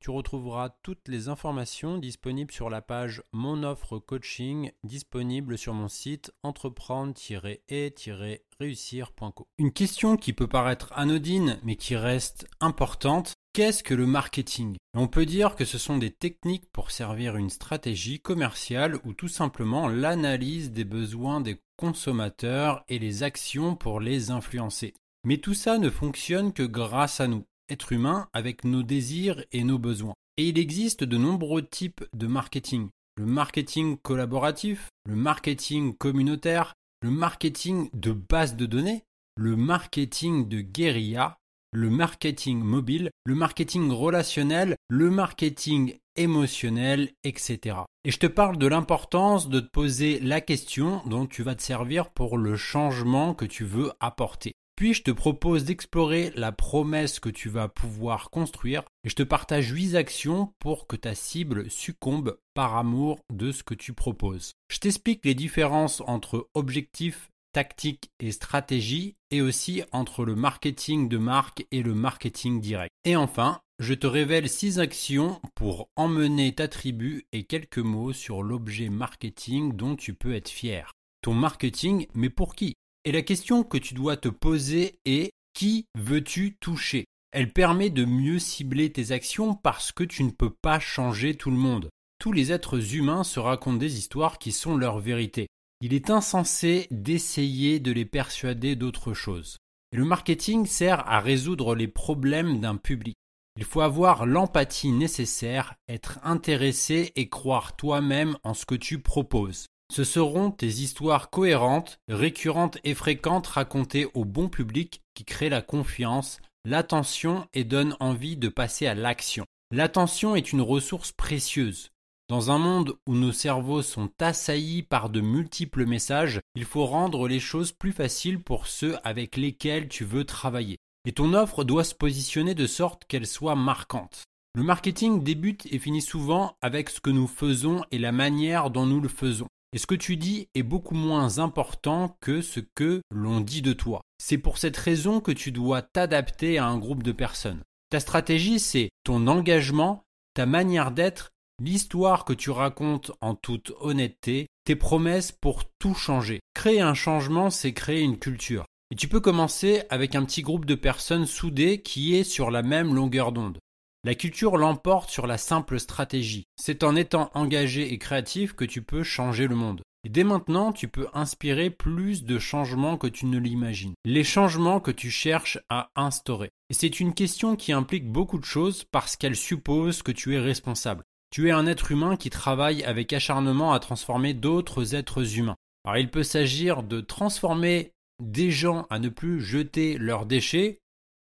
Tu retrouveras toutes les informations disponibles sur la page Mon offre coaching disponible sur mon site entreprendre-et-réussir.co. Une question qui peut paraître anodine mais qui reste importante, qu'est-ce que le marketing? On peut dire que ce sont des techniques pour servir une stratégie commerciale ou tout simplement l'analyse des besoins des consommateurs et les actions pour les influencer. Mais tout ça ne fonctionne que grâce à nous être humain avec nos désirs et nos besoins. Et il existe de nombreux types de marketing. Le marketing collaboratif, le marketing communautaire, le marketing de base de données, le marketing de guérilla, le marketing mobile, le marketing relationnel, le marketing émotionnel, etc. Et je te parle de l'importance de te poser la question dont tu vas te servir pour le changement que tu veux apporter. Puis je te propose d'explorer la promesse que tu vas pouvoir construire et je te partage 8 actions pour que ta cible succombe par amour de ce que tu proposes. Je t'explique les différences entre objectif, tactique et stratégie et aussi entre le marketing de marque et le marketing direct. Et enfin, je te révèle 6 actions pour emmener ta tribu et quelques mots sur l'objet marketing dont tu peux être fier. Ton marketing, mais pour qui? Et la question que tu dois te poser est qui veux-tu toucher? Elle permet de mieux cibler tes actions parce que tu ne peux pas changer tout le monde. Tous les êtres humains se racontent des histoires qui sont leur vérité. Il est insensé d'essayer de les persuader d'autre chose. Et le marketing sert à résoudre les problèmes d'un public. Il faut avoir l'empathie nécessaire, être intéressé et croire toi-même en ce que tu proposes. Ce seront tes histoires cohérentes, récurrentes et fréquentes racontées au bon public qui créent la confiance, l'attention et donnent envie de passer à l'action. L'attention est une ressource précieuse. Dans un monde où nos cerveaux sont assaillis par de multiples messages, il faut rendre les choses plus faciles pour ceux avec lesquels tu veux travailler. Et ton offre doit se positionner de sorte qu'elle soit marquante. Le marketing débute et finit souvent avec ce que nous faisons et la manière dont nous le faisons. Et ce que tu dis est beaucoup moins important que ce que l'on dit de toi. C'est pour cette raison que tu dois t'adapter à un groupe de personnes. Ta stratégie, c'est ton engagement, ta manière d'être, l'histoire que tu racontes en toute honnêteté, tes promesses pour tout changer. Créer un changement, c'est créer une culture. Et tu peux commencer avec un petit groupe de personnes soudées qui est sur la même longueur d'onde. La culture l'emporte sur la simple stratégie. C'est en étant engagé et créatif que tu peux changer le monde. Et dès maintenant, tu peux inspirer plus de changements que tu ne l'imagines. Les changements que tu cherches à instaurer. Et c'est une question qui implique beaucoup de choses parce qu'elle suppose que tu es responsable. Tu es un être humain qui travaille avec acharnement à transformer d'autres êtres humains. Alors il peut s'agir de transformer des gens à ne plus jeter leurs déchets,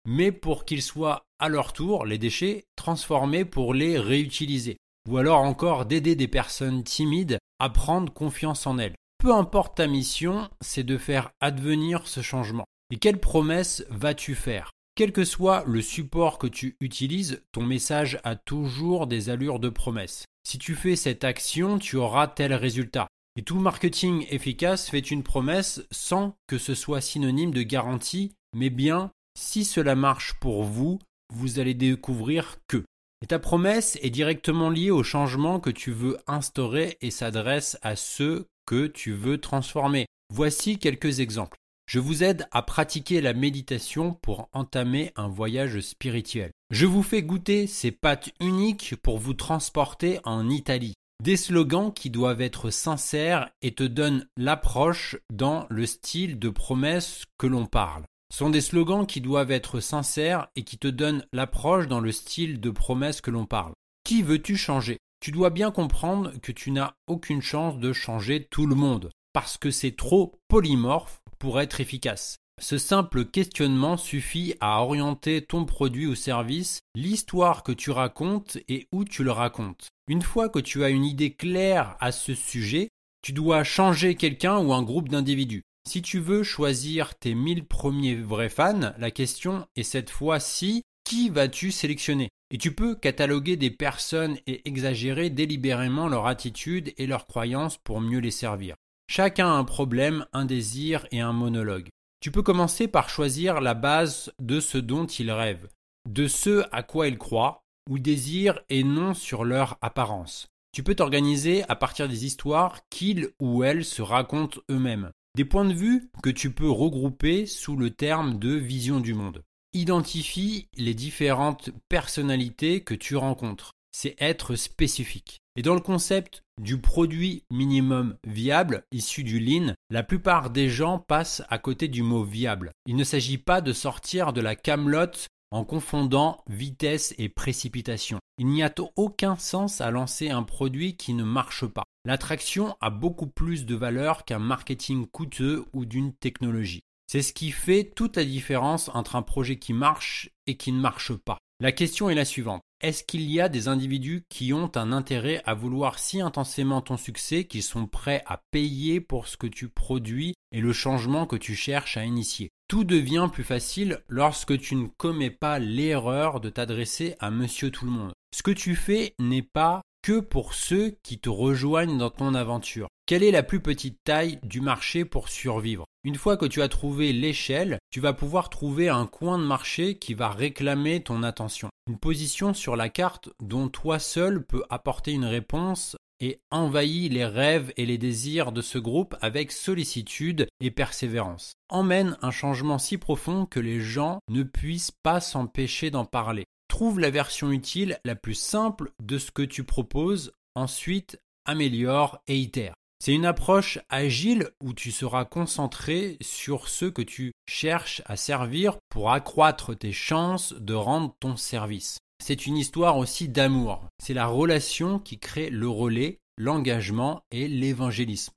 mais pour qu'ils soient leur tour les déchets transformés pour les réutiliser. Ou alors encore d'aider des personnes timides à prendre confiance en elles. Peu importe ta mission, c'est de faire advenir ce changement. Et quelle promesse vas-tu faire? Quel que soit le support que tu utilises, ton message a toujours des allures de promesse. Si tu fais cette action, tu auras tel résultat. Et tout marketing efficace fait une promesse sans que ce soit synonyme de garantie, mais bien si cela marche pour vous, vous allez découvrir que. Et ta promesse est directement liée au changement que tu veux instaurer et s'adresse à ceux que tu veux transformer. Voici quelques exemples. Je vous aide à pratiquer la méditation pour entamer un voyage spirituel. Je vous fais goûter ces pâtes uniques pour vous transporter en Italie. Des slogans qui doivent être sincères et te donnent l'approche dans le style de promesse que l'on parle. Sont des slogans qui doivent être sincères et qui te donnent l'approche dans le style de promesse que l'on parle. Qui veux-tu changer? Tu dois bien comprendre que tu n'as aucune chance de changer tout le monde, parce que c'est trop polymorphe pour être efficace. Ce simple questionnement suffit à orienter ton produit ou service, l'histoire que tu racontes et où tu le racontes. Une fois que tu as une idée claire à ce sujet, tu dois changer quelqu'un ou un groupe d'individus. Si tu veux choisir tes 1000 premiers vrais fans, la question est cette fois-ci qui vas-tu sélectionner? Et tu peux cataloguer des personnes et exagérer délibérément leur attitude et leurs croyances pour mieux les servir. Chacun a un problème, un désir et un monologue. Tu peux commencer par choisir la base de ce dont il rêve, de ce à quoi il croit ou désire et non sur leur apparence. Tu peux t'organiser à partir des histoires qu'ils ou elles se racontent eux-mêmes. Des points de vue que tu peux regrouper sous le terme de vision du monde. Identifie les différentes personnalités que tu rencontres. C'est être spécifique. Et dans le concept du produit minimum viable issu du lean, la plupart des gens passent à côté du mot viable. Il ne s'agit pas de sortir de la camelote en confondant vitesse et précipitation. Il n'y a aucun sens à lancer un produit qui ne marche pas. L'attraction a beaucoup plus de valeur qu'un marketing coûteux ou d'une technologie. C'est ce qui fait toute la différence entre un projet qui marche et qui ne marche pas. La question est la suivante. Est-ce qu'il y a des individus qui ont un intérêt à vouloir si intensément ton succès qu'ils sont prêts à payer pour ce que tu produis et le changement que tu cherches à initier? Tout devient plus facile lorsque tu ne commets pas l'erreur de t'adresser à monsieur tout le monde. Ce que tu fais n'est pas que pour ceux qui te rejoignent dans ton aventure. Quelle est la plus petite taille du marché pour survivre? Une fois que tu as trouvé l'échelle, tu vas pouvoir trouver un coin de marché qui va réclamer ton attention. Une position sur la carte dont toi seul peux apporter une réponse et envahit les rêves et les désirs de ce groupe avec sollicitude et persévérance. Emmène un changement si profond que les gens ne puissent pas s'empêcher d'en parler. Trouve la version utile la plus simple de ce que tu proposes, ensuite améliore et itère. C'est une approche agile où tu seras concentré sur ce que tu cherches à servir pour accroître tes chances de rendre ton service. C'est une histoire aussi d'amour. C'est la relation qui crée le relais, l'engagement et l'évangélisme.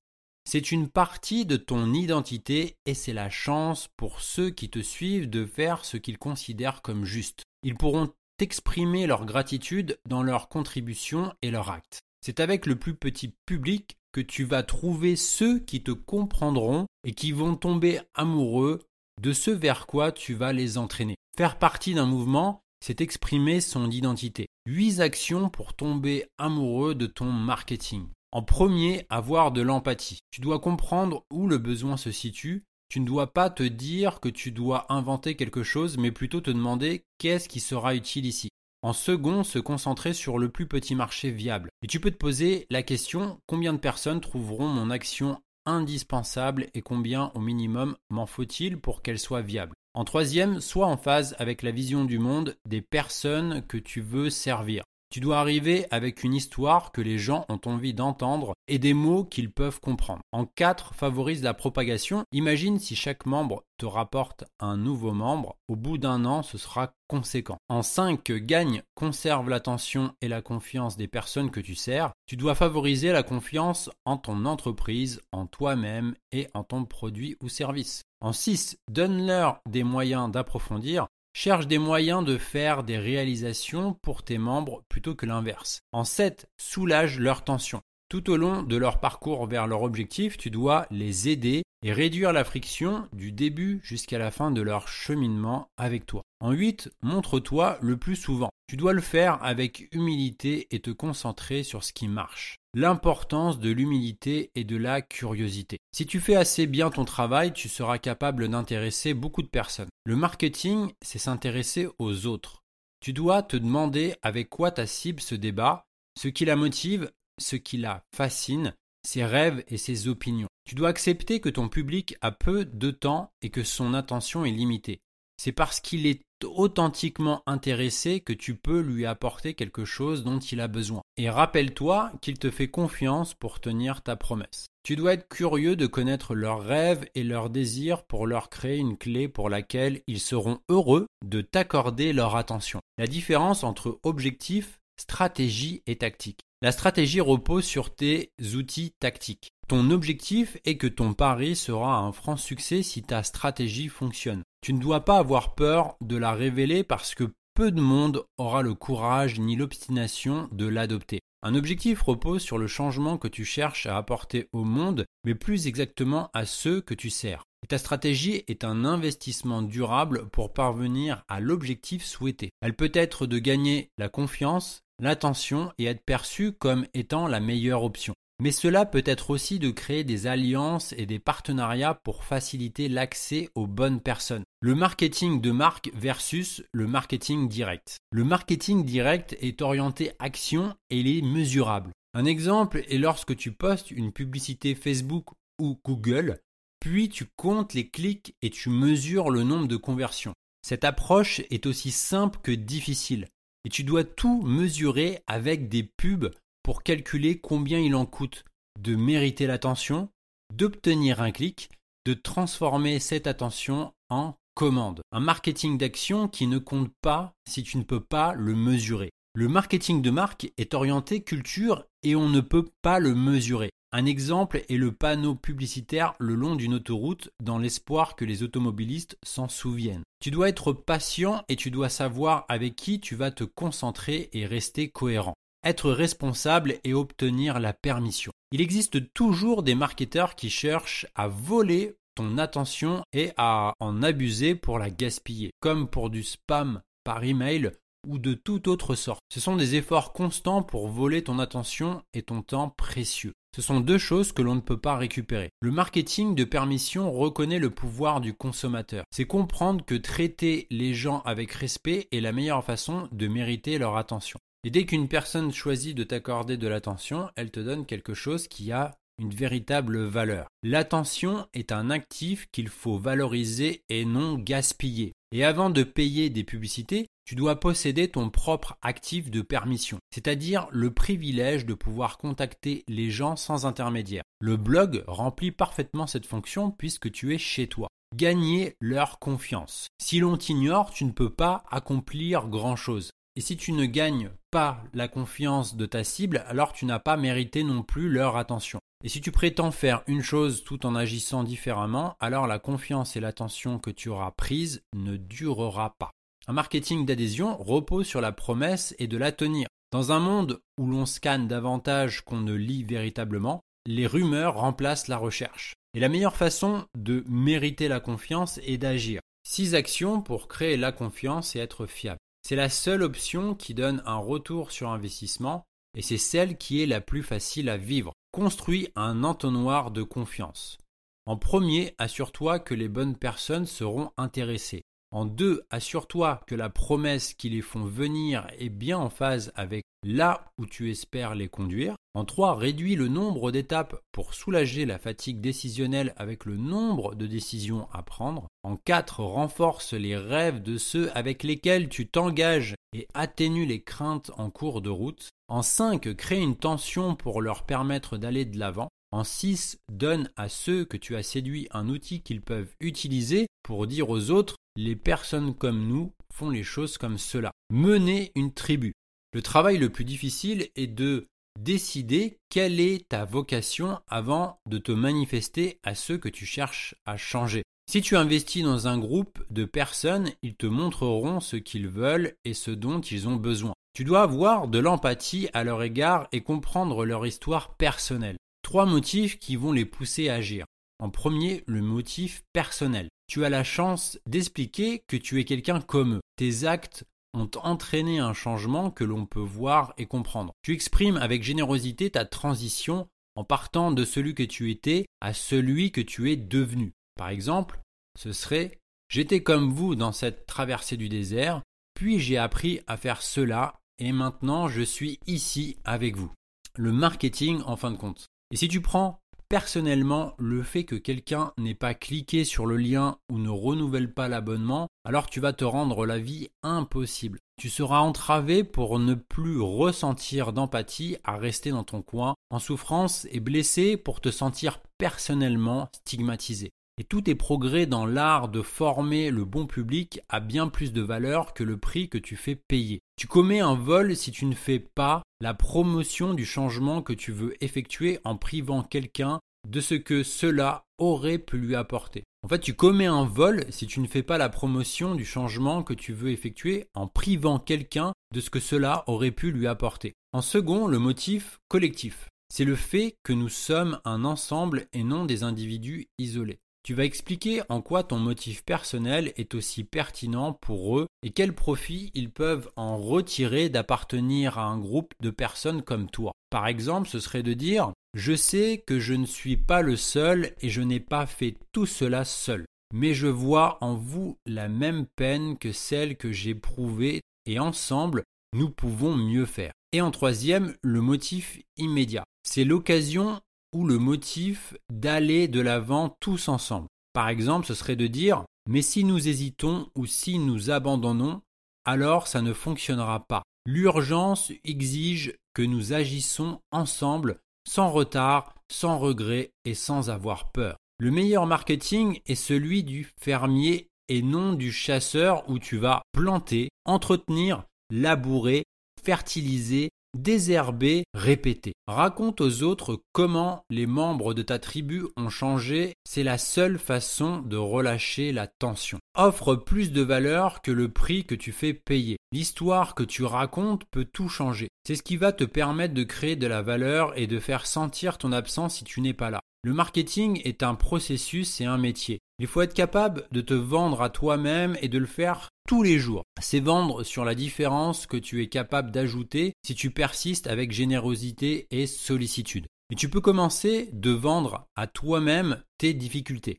C'est une partie de ton identité et c'est la chance pour ceux qui te suivent de faire ce qu'ils considèrent comme juste. Ils pourront exprimer leur gratitude dans leur contribution et leur acte. C'est avec le plus petit public tu vas trouver ceux qui te comprendront et qui vont tomber amoureux de ce vers quoi tu vas les entraîner. Faire partie d'un mouvement, c'est exprimer son identité. Huit actions pour tomber amoureux de ton marketing. En premier, avoir de l'empathie. Tu dois comprendre où le besoin se situe tu ne dois pas te dire que tu dois inventer quelque chose, mais plutôt te demander qu'est-ce qui sera utile ici. En second, se concentrer sur le plus petit marché viable. Et tu peux te poser la question combien de personnes trouveront mon action indispensable et combien au minimum m'en faut-il pour qu'elle soit viable? En troisième, sois en phase avec la vision du monde des personnes que tu veux servir. Tu dois arriver avec une histoire que les gens ont envie d'entendre et des mots qu'ils peuvent comprendre. En 4, favorise la propagation. Imagine si chaque membre te rapporte un nouveau membre. Au bout d'un an, ce sera conséquent. En 5, gagne, conserve l'attention et la confiance des personnes que tu sers. Tu dois favoriser la confiance en ton entreprise, en toi-même et en ton produit ou service. En 6, donne-leur des moyens d'approfondir. Cherche des moyens de faire des réalisations pour tes membres plutôt que l'inverse. En 7, soulage leur tension. Tout au long de leur parcours vers leur objectif, tu dois les aider et réduire la friction du début jusqu'à la fin de leur cheminement avec toi. En 8, montre-toi le plus souvent. Tu dois le faire avec humilité et te concentrer sur ce qui marche. L'importance de l'humilité et de la curiosité. Si tu fais assez bien ton travail, tu seras capable d'intéresser beaucoup de personnes. Le marketing, c'est s'intéresser aux autres. Tu dois te demander avec quoi ta cible se débat, ce qui la motive, ce qui la fascine, ses rêves et ses opinions. Tu dois accepter que ton public a peu de temps et que son attention est limitée. C'est parce qu'il est authentiquement intéressé que tu peux lui apporter quelque chose dont il a besoin. et rappelle-toi qu'il te fait confiance pour tenir ta promesse. Tu dois être curieux de connaître leurs rêves et leurs désirs pour leur créer une clé pour laquelle ils seront heureux de t'accorder leur attention. La différence entre objectif, stratégie et tactique. La stratégie repose sur tes outils tactiques. Ton objectif est que ton pari sera un franc succès si ta stratégie fonctionne. Tu ne dois pas avoir peur de la révéler parce que peu de monde aura le courage ni l'obstination de l'adopter. Un objectif repose sur le changement que tu cherches à apporter au monde, mais plus exactement à ceux que tu sers. Ta stratégie est un investissement durable pour parvenir à l'objectif souhaité. Elle peut être de gagner la confiance, l'attention et être perçue comme étant la meilleure option. Mais cela peut être aussi de créer des alliances et des partenariats pour faciliter l'accès aux bonnes personnes. Le marketing de marque versus le marketing direct. Le marketing direct est orienté action et il est mesurable. Un exemple est lorsque tu postes une publicité Facebook ou Google, puis tu comptes les clics et tu mesures le nombre de conversions. Cette approche est aussi simple que difficile. Et tu dois tout mesurer avec des pubs pour calculer combien il en coûte de mériter l'attention, d'obtenir un clic, de transformer cette attention en commande. Un marketing d'action qui ne compte pas si tu ne peux pas le mesurer. Le marketing de marque est orienté culture et on ne peut pas le mesurer. Un exemple est le panneau publicitaire le long d'une autoroute dans l'espoir que les automobilistes s'en souviennent. Tu dois être patient et tu dois savoir avec qui tu vas te concentrer et rester cohérent être responsable et obtenir la permission. Il existe toujours des marketeurs qui cherchent à voler ton attention et à en abuser pour la gaspiller, comme pour du spam par email ou de toute autre sorte. Ce sont des efforts constants pour voler ton attention et ton temps précieux. Ce sont deux choses que l'on ne peut pas récupérer. Le marketing de permission reconnaît le pouvoir du consommateur. C'est comprendre que traiter les gens avec respect est la meilleure façon de mériter leur attention. Et dès qu'une personne choisit de t'accorder de l'attention, elle te donne quelque chose qui a une véritable valeur. L'attention est un actif qu'il faut valoriser et non gaspiller. Et avant de payer des publicités, tu dois posséder ton propre actif de permission, c'est-à-dire le privilège de pouvoir contacter les gens sans intermédiaire. Le blog remplit parfaitement cette fonction puisque tu es chez toi. Gagner leur confiance. Si l'on t'ignore, tu ne peux pas accomplir grand-chose. Et si tu ne gagnes pas la confiance de ta cible, alors tu n'as pas mérité non plus leur attention. Et si tu prétends faire une chose tout en agissant différemment, alors la confiance et l'attention que tu auras prise ne durera pas. Un marketing d'adhésion repose sur la promesse et de la tenir. Dans un monde où l'on scanne davantage qu'on ne lit véritablement, les rumeurs remplacent la recherche. Et la meilleure façon de mériter la confiance est d'agir. Six actions pour créer la confiance et être fiable. C'est la seule option qui donne un retour sur investissement et c'est celle qui est la plus facile à vivre. Construis un entonnoir de confiance. En premier, assure-toi que les bonnes personnes seront intéressées. En deux, assure-toi que la promesse qui les font venir est bien en phase avec là où tu espères les conduire. En 3, réduis le nombre d'étapes pour soulager la fatigue décisionnelle avec le nombre de décisions à prendre. En 4, renforce les rêves de ceux avec lesquels tu t'engages et atténue les craintes en cours de route. En 5, crée une tension pour leur permettre d'aller de l'avant. En 6, donne à ceux que tu as séduits un outil qu'ils peuvent utiliser pour dire aux autres les personnes comme nous font les choses comme cela. Mener une tribu. Le travail le plus difficile est de décider quelle est ta vocation avant de te manifester à ceux que tu cherches à changer. Si tu investis dans un groupe de personnes, ils te montreront ce qu'ils veulent et ce dont ils ont besoin. Tu dois avoir de l'empathie à leur égard et comprendre leur histoire personnelle. Trois motifs qui vont les pousser à agir. En premier, le motif personnel. Tu as la chance d'expliquer que tu es quelqu'un comme eux. Tes actes ont entraîné un changement que l'on peut voir et comprendre. Tu exprimes avec générosité ta transition en partant de celui que tu étais à celui que tu es devenu. Par exemple, ce serait J'étais comme vous dans cette traversée du désert, puis j'ai appris à faire cela, et maintenant je suis ici avec vous. Le marketing en fin de compte. Et si tu prends personnellement le fait que quelqu'un n'ait pas cliqué sur le lien ou ne renouvelle pas l'abonnement alors tu vas te rendre la vie impossible. Tu seras entravé pour ne plus ressentir d'empathie à rester dans ton coin en souffrance et blessé pour te sentir personnellement stigmatisé. Et tous tes progrès dans l'art de former le bon public a bien plus de valeur que le prix que tu fais payer. Tu commets un vol si tu ne fais pas la promotion du changement que tu veux effectuer en privant quelqu'un de ce que cela aurait pu lui apporter. En fait, tu commets un vol si tu ne fais pas la promotion du changement que tu veux effectuer en privant quelqu'un de ce que cela aurait pu lui apporter. En second, le motif collectif. C'est le fait que nous sommes un ensemble et non des individus isolés. Tu vas expliquer en quoi ton motif personnel est aussi pertinent pour eux et quel profit ils peuvent en retirer d'appartenir à un groupe de personnes comme toi. Par exemple, ce serait de dire Je sais que je ne suis pas le seul et je n'ai pas fait tout cela seul, mais je vois en vous la même peine que celle que j'ai prouvée et ensemble, nous pouvons mieux faire. Et en troisième, le motif immédiat. C'est l'occasion le motif d'aller de l'avant tous ensemble. Par exemple, ce serait de dire mais si nous hésitons ou si nous abandonnons, alors ça ne fonctionnera pas. L'urgence exige que nous agissons ensemble, sans retard, sans regret et sans avoir peur. Le meilleur marketing est celui du fermier et non du chasseur où tu vas planter, entretenir, labourer, fertiliser, désherber, répéter. Raconte aux autres comment les membres de ta tribu ont changé, c'est la seule façon de relâcher la tension. Offre plus de valeur que le prix que tu fais payer. L'histoire que tu racontes peut tout changer. C'est ce qui va te permettre de créer de la valeur et de faire sentir ton absence si tu n'es pas là. Le marketing est un processus et un métier. Il faut être capable de te vendre à toi-même et de le faire tous les jours. C'est vendre sur la différence que tu es capable d'ajouter si tu persistes avec générosité et sollicitude. Et tu peux commencer de vendre à toi-même tes difficultés.